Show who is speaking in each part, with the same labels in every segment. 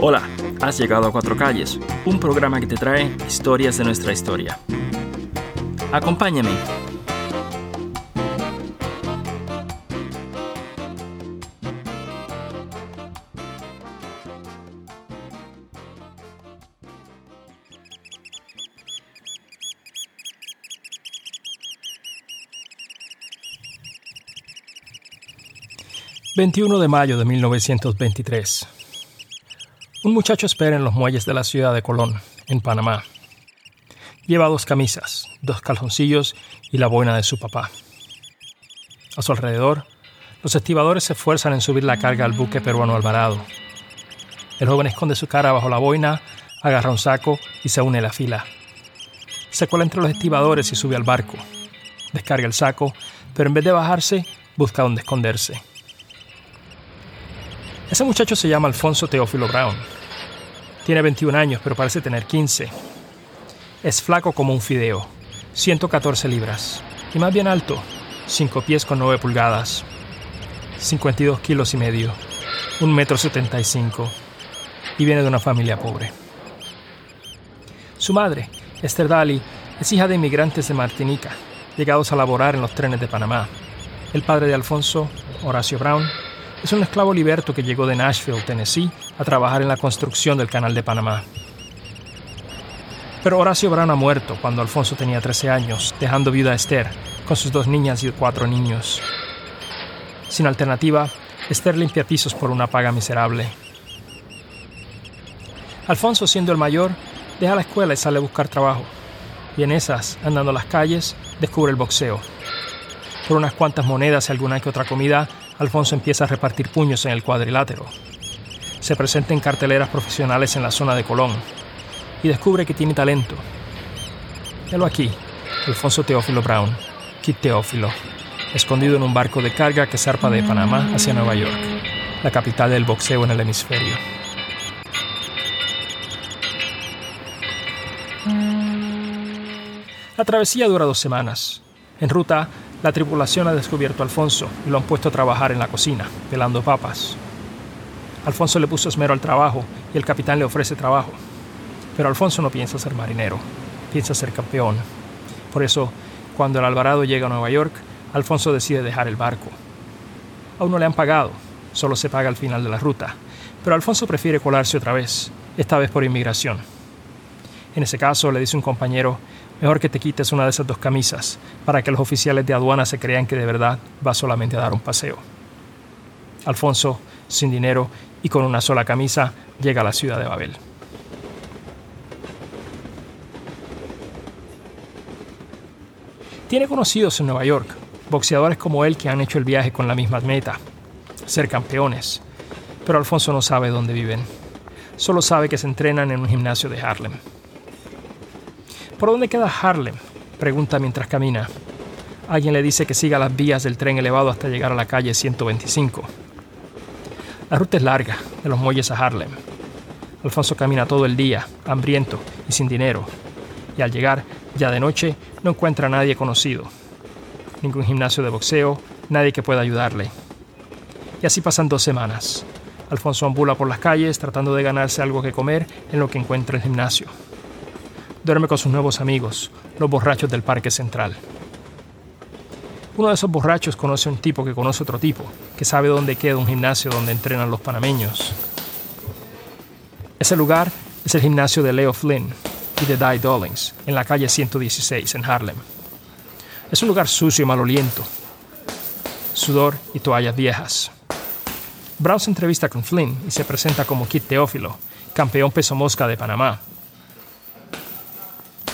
Speaker 1: Hola, has llegado a Cuatro Calles, un programa que te trae historias de nuestra historia. Acompáñame.
Speaker 2: ...21 de mayo de 1923... Un muchacho espera en los muelles de la ciudad de Colón, en Panamá. Lleva dos camisas, dos calzoncillos y la boina de su papá. A su alrededor, los estibadores se esfuerzan en subir la carga al buque peruano Alvarado. El joven esconde su cara bajo la boina, agarra un saco y se une a la fila. Se cuela entre los estibadores y sube al barco. Descarga el saco, pero en vez de bajarse, busca dónde esconderse. Ese muchacho se llama Alfonso Teófilo Brown. Tiene 21 años, pero parece tener 15. Es flaco como un fideo, 114 libras, y más bien alto, 5 pies con 9 pulgadas, 52 kilos y medio, 1 metro 75, y viene de una familia pobre. Su madre, Esther Daly, es hija de inmigrantes de Martinica, llegados a laborar en los trenes de Panamá. El padre de Alfonso, Horacio Brown, es un esclavo liberto que llegó de Nashville, Tennessee, a trabajar en la construcción del Canal de Panamá. Pero Horacio Brown ha muerto cuando Alfonso tenía 13 años, dejando viuda a Esther, con sus dos niñas y cuatro niños. Sin alternativa, Esther limpia pisos por una paga miserable. Alfonso, siendo el mayor, deja la escuela y sale a buscar trabajo. Y en esas, andando las calles, descubre el boxeo. Por unas cuantas monedas y alguna que otra comida, Alfonso empieza a repartir puños en el cuadrilátero. Se presenta en carteleras profesionales en la zona de Colón y descubre que tiene talento. Velo aquí, Alfonso Teófilo Brown, Kit Teófilo, escondido en un barco de carga que zarpa de Panamá hacia Nueva York, la capital del boxeo en el hemisferio. La travesía dura dos semanas. En ruta, la tripulación ha descubierto a Alfonso y lo han puesto a trabajar en la cocina, pelando papas. Alfonso le puso esmero al trabajo y el capitán le ofrece trabajo. Pero Alfonso no piensa ser marinero, piensa ser campeón. Por eso, cuando el Alvarado llega a Nueva York, Alfonso decide dejar el barco. Aún no le han pagado, solo se paga al final de la ruta, pero Alfonso prefiere colarse otra vez, esta vez por inmigración. En ese caso, le dice un compañero, Mejor que te quites una de esas dos camisas para que los oficiales de aduana se crean que de verdad vas solamente a dar un paseo. Alfonso, sin dinero y con una sola camisa, llega a la ciudad de Babel. Tiene conocidos en Nueva York, boxeadores como él que han hecho el viaje con la misma meta, ser campeones. Pero Alfonso no sabe dónde viven. Solo sabe que se entrenan en un gimnasio de Harlem. ¿Por dónde queda Harlem? Pregunta mientras camina. Alguien le dice que siga las vías del tren elevado hasta llegar a la calle 125. La ruta es larga, de los muelles a Harlem. Alfonso camina todo el día, hambriento y sin dinero. Y al llegar, ya de noche, no encuentra a nadie conocido. Ningún gimnasio de boxeo, nadie que pueda ayudarle. Y así pasan dos semanas. Alfonso ambula por las calles tratando de ganarse algo que comer en lo que encuentra el gimnasio duerme con sus nuevos amigos, los borrachos del Parque Central. Uno de esos borrachos conoce a un tipo que conoce otro tipo, que sabe dónde queda un gimnasio donde entrenan los panameños. Ese lugar es el gimnasio de Leo Flynn y de Di Dollings, en la calle 116 en Harlem. Es un lugar sucio y maloliento, sudor y toallas viejas. Brown se entrevista con Flynn y se presenta como Kit Teófilo, campeón peso mosca de Panamá,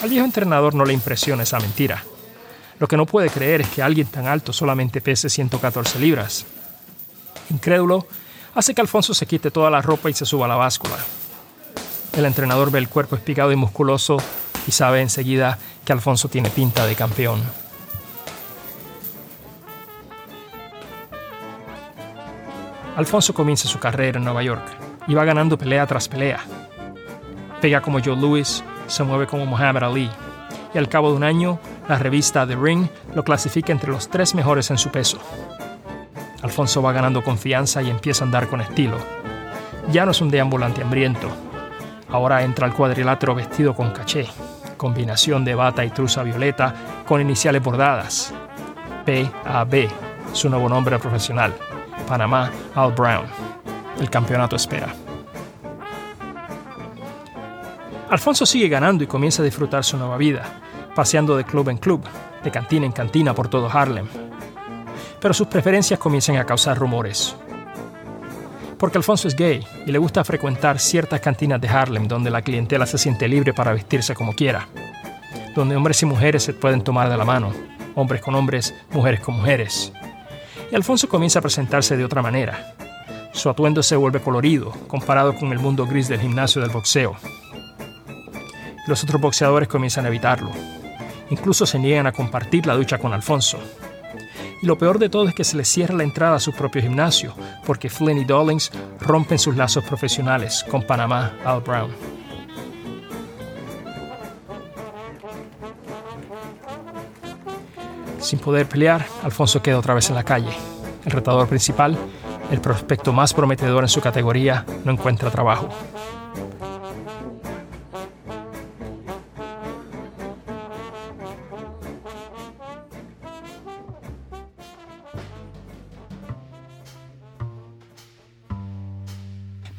Speaker 2: al viejo entrenador no le impresiona esa mentira. Lo que no puede creer es que alguien tan alto solamente pese 114 libras. Incrédulo, hace que Alfonso se quite toda la ropa y se suba a la báscula. El entrenador ve el cuerpo espigado y musculoso y sabe enseguida que Alfonso tiene pinta de campeón. Alfonso comienza su carrera en Nueva York y va ganando pelea tras pelea. Pega como Joe Louis, se mueve como Muhammad Ali y al cabo de un año La revista The Ring lo clasifica entre los tres mejores en su peso. Alfonso va ganando confianza y empieza a andar con estilo. Ya no es un deambulante hambriento. Ahora entra al cuadrilátero vestido con caché, combinación de bata y truza violeta con iniciales bordadas. PAB, su nuevo nombre profesional. Panamá Al Brown. El campeonato espera. Alfonso sigue ganando y comienza a disfrutar su nueva vida paseando de club en club, de cantina en cantina por todo Harlem. Pero sus preferencias comienzan a causar rumores. Porque Alfonso es gay y le gusta frecuentar ciertas cantinas de Harlem donde la clientela se siente libre para vestirse como quiera, donde hombres y mujeres se pueden tomar de la mano, hombres con hombres, mujeres con mujeres. Y Alfonso comienza a presentarse de otra manera. Su atuendo se vuelve colorido comparado con el mundo gris del gimnasio del boxeo. Los otros boxeadores comienzan a evitarlo, Incluso se niegan a compartir la ducha con Alfonso. Y lo peor de todo es que se les cierra la entrada a su propio gimnasio, porque Flynn y Dollings rompen sus lazos profesionales con Panamá Al Brown. Sin poder pelear, Alfonso queda otra vez en la calle. El retador principal, el prospecto más prometedor en su categoría, no encuentra trabajo.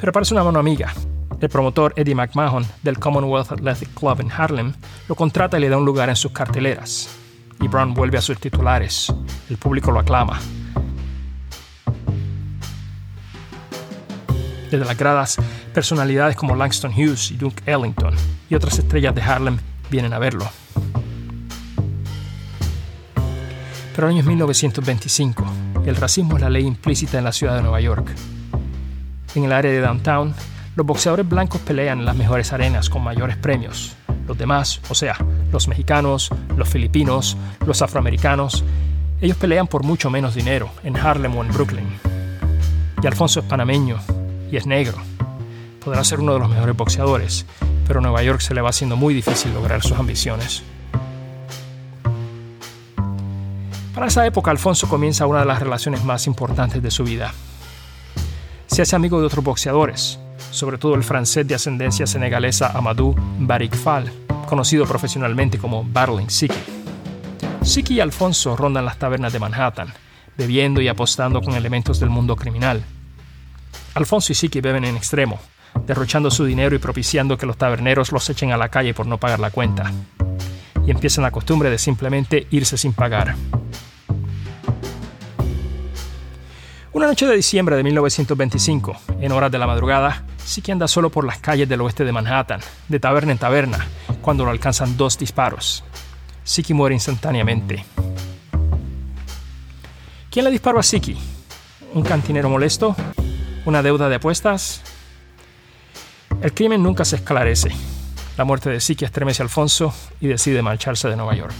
Speaker 2: Pero parece una mano amiga. El promotor Eddie McMahon del Commonwealth Athletic Club en Harlem lo contrata y le da un lugar en sus carteleras. Y Brown vuelve a sus titulares. El público lo aclama. Desde las gradas, personalidades como Langston Hughes y Duke Ellington y otras estrellas de Harlem vienen a verlo. Pero el año 1925, el racismo es la ley implícita en la ciudad de Nueva York en el área de downtown, los boxeadores blancos pelean en las mejores arenas con mayores premios. Los demás, o sea, los mexicanos, los filipinos, los afroamericanos, ellos pelean por mucho menos dinero en Harlem o en Brooklyn. Y Alfonso es panameño y es negro. Podrá ser uno de los mejores boxeadores, pero Nueva York se le va haciendo muy difícil lograr sus ambiciones. Para esa época, Alfonso comienza una de las relaciones más importantes de su vida, se hace amigo de otros boxeadores, sobre todo el francés de ascendencia senegalesa Amadou Barikfal, conocido profesionalmente como Battling Siki. Siki y Alfonso rondan las tabernas de Manhattan, bebiendo y apostando con elementos del mundo criminal. Alfonso y Siki beben en extremo, derrochando su dinero y propiciando que los taberneros los echen a la calle por no pagar la cuenta. Y empiezan la costumbre de simplemente irse sin pagar. Una noche de diciembre de 1925, en horas de la madrugada, Siki anda solo por las calles del oeste de Manhattan, de taberna en taberna, cuando lo alcanzan dos disparos. Siki muere instantáneamente. ¿Quién le disparó a Siki? ¿Un cantinero molesto? ¿Una deuda de apuestas? El crimen nunca se esclarece. La muerte de Siki estremece a Alfonso y decide marcharse de Nueva York.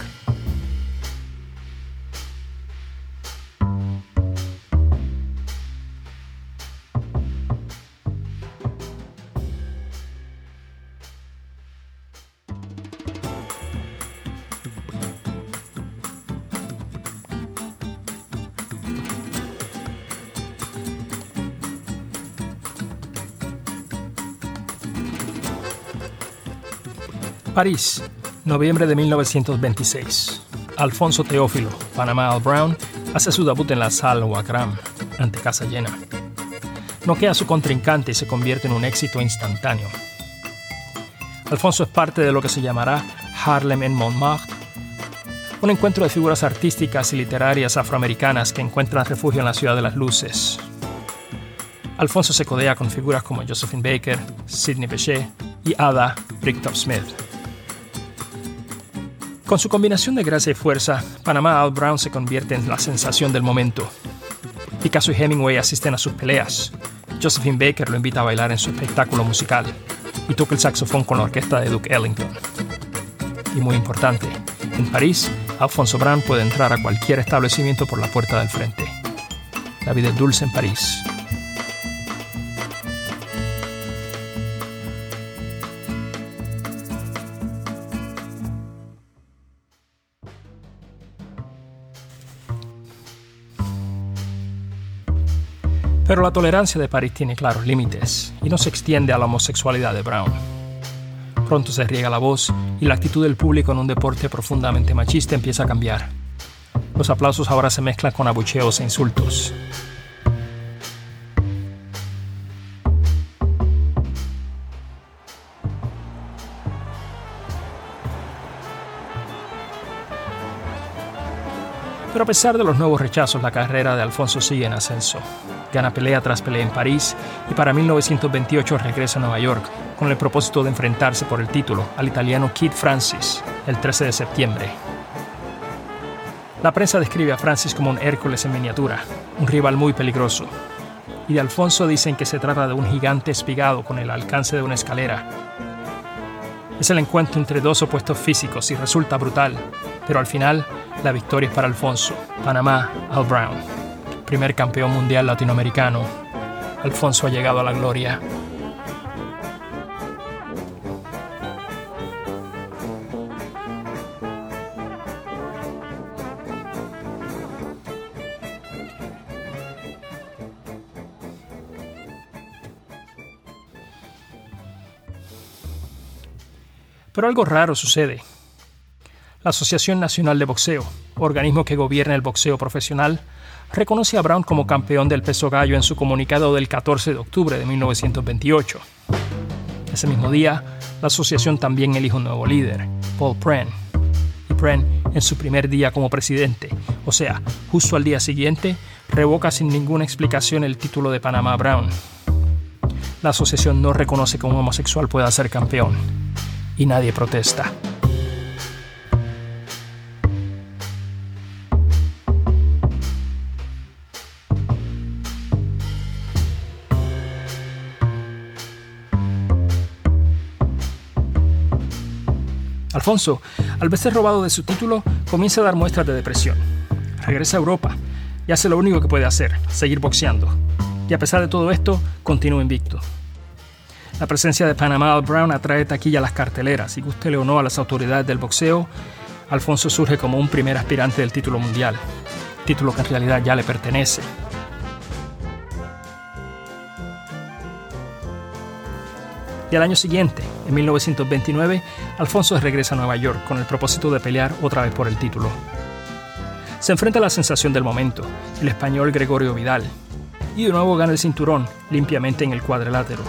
Speaker 2: París, noviembre de 1926. Alfonso Teófilo, Panamá Al Brown, hace su debut en la Salle Wagram, ante casa llena. Noquea a su contrincante y se convierte en un éxito instantáneo. Alfonso es parte de lo que se llamará Harlem en Montmartre, un encuentro de figuras artísticas y literarias afroamericanas que encuentran refugio en la ciudad de las luces. Alfonso se codea con figuras como Josephine Baker, Sidney Bechet y Ada Bricktop Smith. Con su combinación de gracia y fuerza, Panamá Al Brown se convierte en la sensación del momento. Picasso y Hemingway asisten a sus peleas. Josephine Baker lo invita a bailar en su espectáculo musical y toca el saxofón con la orquesta de Duke Ellington. Y muy importante, en París, Alfonso Brown puede entrar a cualquier establecimiento por la puerta del frente. La vida es dulce en París. Pero la tolerancia de París tiene claros límites y no se extiende a la homosexualidad de Brown. Pronto se riega la voz y la actitud del público en un deporte profundamente machista empieza a cambiar. Los aplausos ahora se mezclan con abucheos e insultos. Pero a pesar de los nuevos rechazos, la carrera de Alfonso sigue en ascenso. Gana pelea tras pelea en París y para 1928 regresa a Nueva York con el propósito de enfrentarse por el título al italiano Kid Francis el 13 de septiembre. La prensa describe a Francis como un Hércules en miniatura, un rival muy peligroso. Y de Alfonso dicen que se trata de un gigante espigado con el alcance de una escalera. Es el encuentro entre dos opuestos físicos y resulta brutal, pero al final la victoria es para Alfonso, Panamá, Al Brown. Primer campeón mundial latinoamericano. Alfonso ha llegado a la gloria. Pero algo raro sucede. La Asociación Nacional de Boxeo, organismo que gobierna el boxeo profesional, reconoce a Brown como campeón del peso gallo en su comunicado del 14 de octubre de 1928. Ese mismo día, la asociación también elige un nuevo líder, Paul Pren. Y Pren, en su primer día como presidente, o sea, justo al día siguiente, revoca sin ninguna explicación el título de Panamá Brown. La asociación no reconoce que un homosexual pueda ser campeón, y nadie protesta. Alfonso, al verse robado de su título, comienza a dar muestras de depresión. Regresa a Europa y hace lo único que puede hacer, seguir boxeando. Y a pesar de todo esto, continúa invicto. La presencia de Panamá Brown atrae taquilla a las carteleras y guste o no a las autoridades del boxeo, Alfonso surge como un primer aspirante del título mundial, título que en realidad ya le pertenece. Y al año siguiente, en 1929, Alfonso regresa a Nueva York con el propósito de pelear otra vez por el título. Se enfrenta a la sensación del momento, el español Gregorio Vidal, y de nuevo gana el cinturón limpiamente en el cuadrilátero.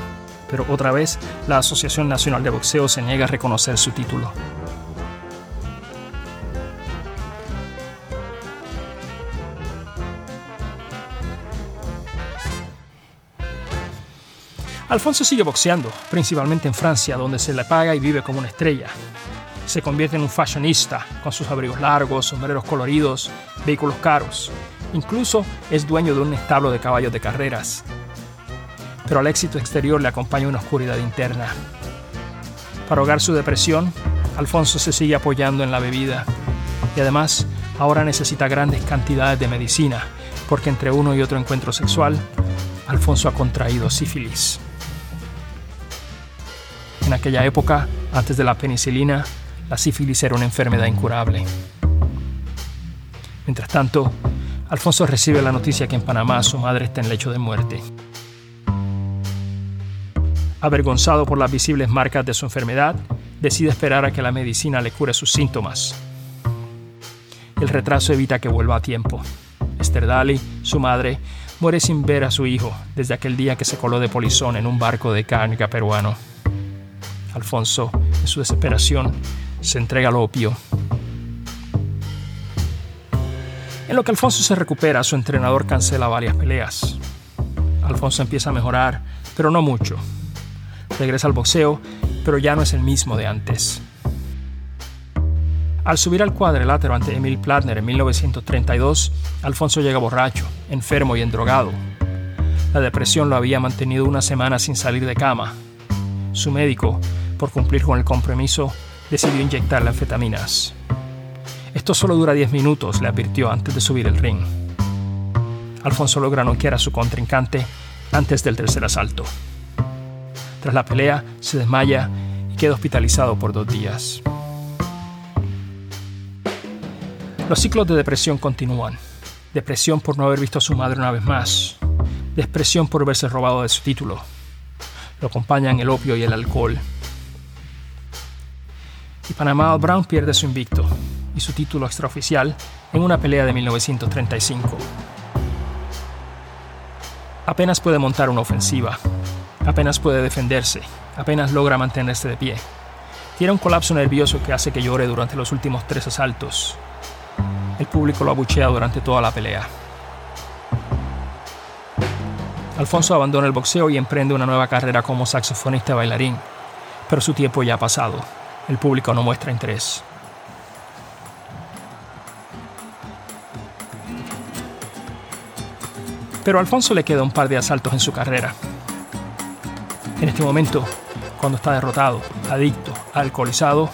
Speaker 2: Pero otra vez, la Asociación Nacional de Boxeo se niega a reconocer su título. Alfonso sigue boxeando, principalmente en Francia, donde se le paga y vive como una estrella. Se convierte en un fashionista, con sus abrigos largos, sombreros coloridos, vehículos caros. Incluso es dueño de un establo de caballos de carreras. Pero al éxito exterior le acompaña una oscuridad interna. Para ahogar su depresión, Alfonso se sigue apoyando en la bebida y además ahora necesita grandes cantidades de medicina, porque entre uno y otro encuentro sexual, Alfonso ha contraído sífilis. En aquella época, antes de la penicilina, la sífilis era una enfermedad incurable. Mientras tanto, Alfonso recibe la noticia que en Panamá su madre está en lecho de muerte. Avergonzado por las visibles marcas de su enfermedad, decide esperar a que la medicina le cure sus síntomas. El retraso evita que vuelva a tiempo. Esther Daly, su madre, muere sin ver a su hijo desde aquel día que se coló de polizón en un barco de carga peruano. Alfonso, en su desesperación, se entrega al opio. En lo que Alfonso se recupera, su entrenador cancela varias peleas. Alfonso empieza a mejorar, pero no mucho. Regresa al boxeo, pero ya no es el mismo de antes. Al subir al cuadrilátero ante Emil Platner en 1932, Alfonso llega borracho, enfermo y endrogado. La depresión lo había mantenido una semana sin salir de cama. Su médico, por cumplir con el compromiso, decidió inyectarle anfetaminas. Esto solo dura 10 minutos, le advirtió antes de subir el ring. Alfonso logra noquear a su contrincante antes del tercer asalto. Tras la pelea, se desmaya y queda hospitalizado por dos días. Los ciclos de depresión continúan. Depresión por no haber visto a su madre una vez más. expresión por verse robado de su título. Lo acompañan el opio y el alcohol. Y Panamá Brown pierde su invicto y su título extraoficial en una pelea de 1935. Apenas puede montar una ofensiva, apenas puede defenderse, apenas logra mantenerse de pie. Tiene un colapso nervioso que hace que llore durante los últimos tres asaltos. El público lo abuchea durante toda la pelea. Alfonso abandona el boxeo y emprende una nueva carrera como saxofonista bailarín, pero su tiempo ya ha pasado. El público no muestra interés. Pero a Alfonso le queda un par de asaltos en su carrera. En este momento, cuando está derrotado, adicto, alcoholizado,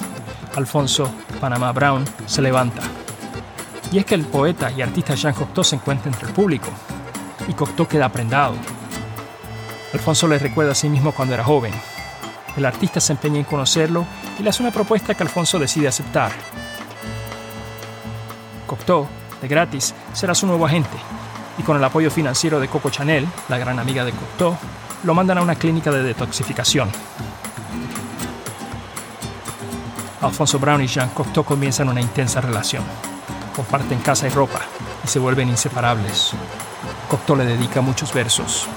Speaker 2: Alfonso Panamá Brown se levanta. Y es que el poeta y artista Jean Cocteau se encuentra entre el público, y Cocteau queda prendado. Alfonso le recuerda a sí mismo cuando era joven. El artista se empeña en conocerlo y le hace una propuesta que Alfonso decide aceptar. Cocteau, de gratis, será su nuevo agente, y con el apoyo financiero de Coco Chanel, la gran amiga de Cocteau, lo mandan a una clínica de detoxificación. Alfonso Brown y Jean Cocteau comienzan una intensa relación. Comparten casa y ropa y se vuelven inseparables. Cocteau le dedica muchos versos.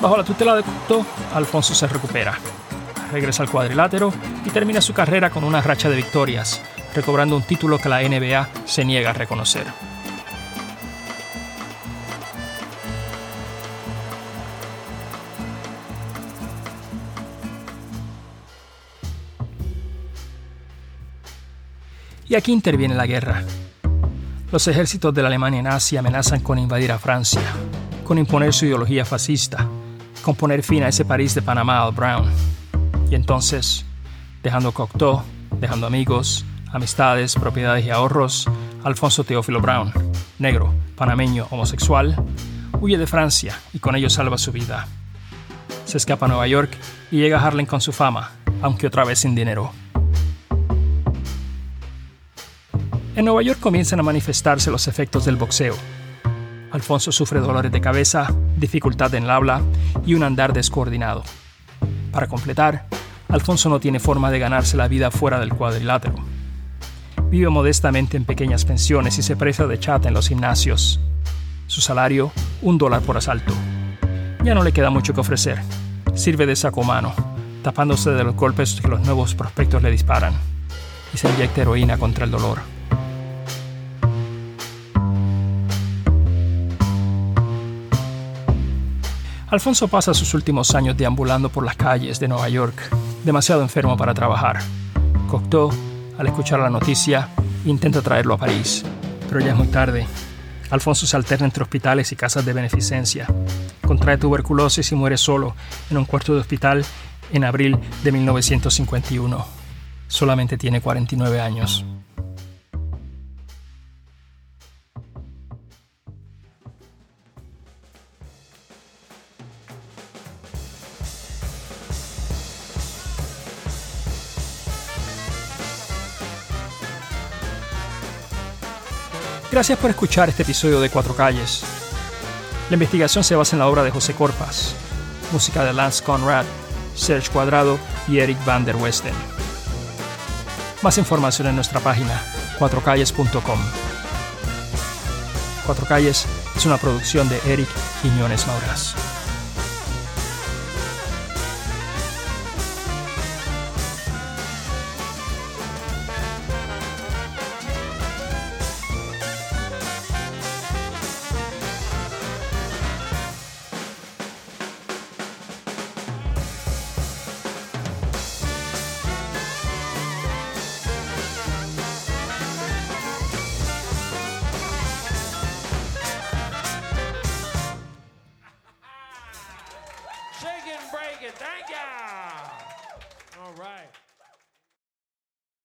Speaker 2: Bajo la tutela de Cocteau, Alfonso se recupera. Regresa al cuadrilátero y termina su carrera con una racha de victorias, recobrando un título que la NBA se niega a reconocer. Y aquí interviene la guerra. Los ejércitos de la Alemania nazi amenazan con invadir a Francia, con imponer su ideología fascista, con poner fin a ese París de Panamá al Brown. Y entonces, dejando Cocteau, dejando amigos, amistades, propiedades y ahorros, Alfonso Teófilo Brown, negro, panameño, homosexual, huye de Francia y con ello salva su vida. Se escapa a Nueva York y llega a Harlem con su fama, aunque otra vez sin dinero. En Nueva York comienzan a manifestarse los efectos del boxeo. Alfonso sufre dolores de cabeza, dificultad en el habla y un andar descoordinado. Para completar, Alfonso no tiene forma de ganarse la vida fuera del cuadrilátero. Vive modestamente en pequeñas pensiones y se presta de chata en los gimnasios. Su salario, un dólar por asalto. Ya no le queda mucho que ofrecer. Sirve de saco mano, tapándose de los golpes que los nuevos prospectos le disparan. Y se inyecta heroína contra el dolor. Alfonso pasa sus últimos años deambulando por las calles de Nueva York, demasiado enfermo para trabajar. Cocteau, al escuchar la noticia, intenta traerlo a París, pero ya es muy tarde. Alfonso se alterna entre hospitales y casas de beneficencia. Contrae tuberculosis y muere solo en un cuarto de hospital en abril de 1951. Solamente tiene 49 años. Gracias por escuchar este episodio de Cuatro Calles. La investigación se basa en la obra de José Corpas, música de Lance Conrad, Serge Cuadrado y Eric Van der Westen. Más información en nuestra página cuatrocalles.com. Cuatro Calles es una producción de Eric Quiñones Mauras.